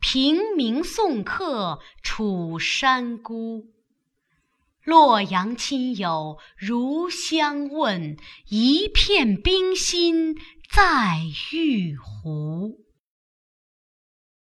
平明送客楚山孤。洛阳亲友如相问，一片冰心在玉壶。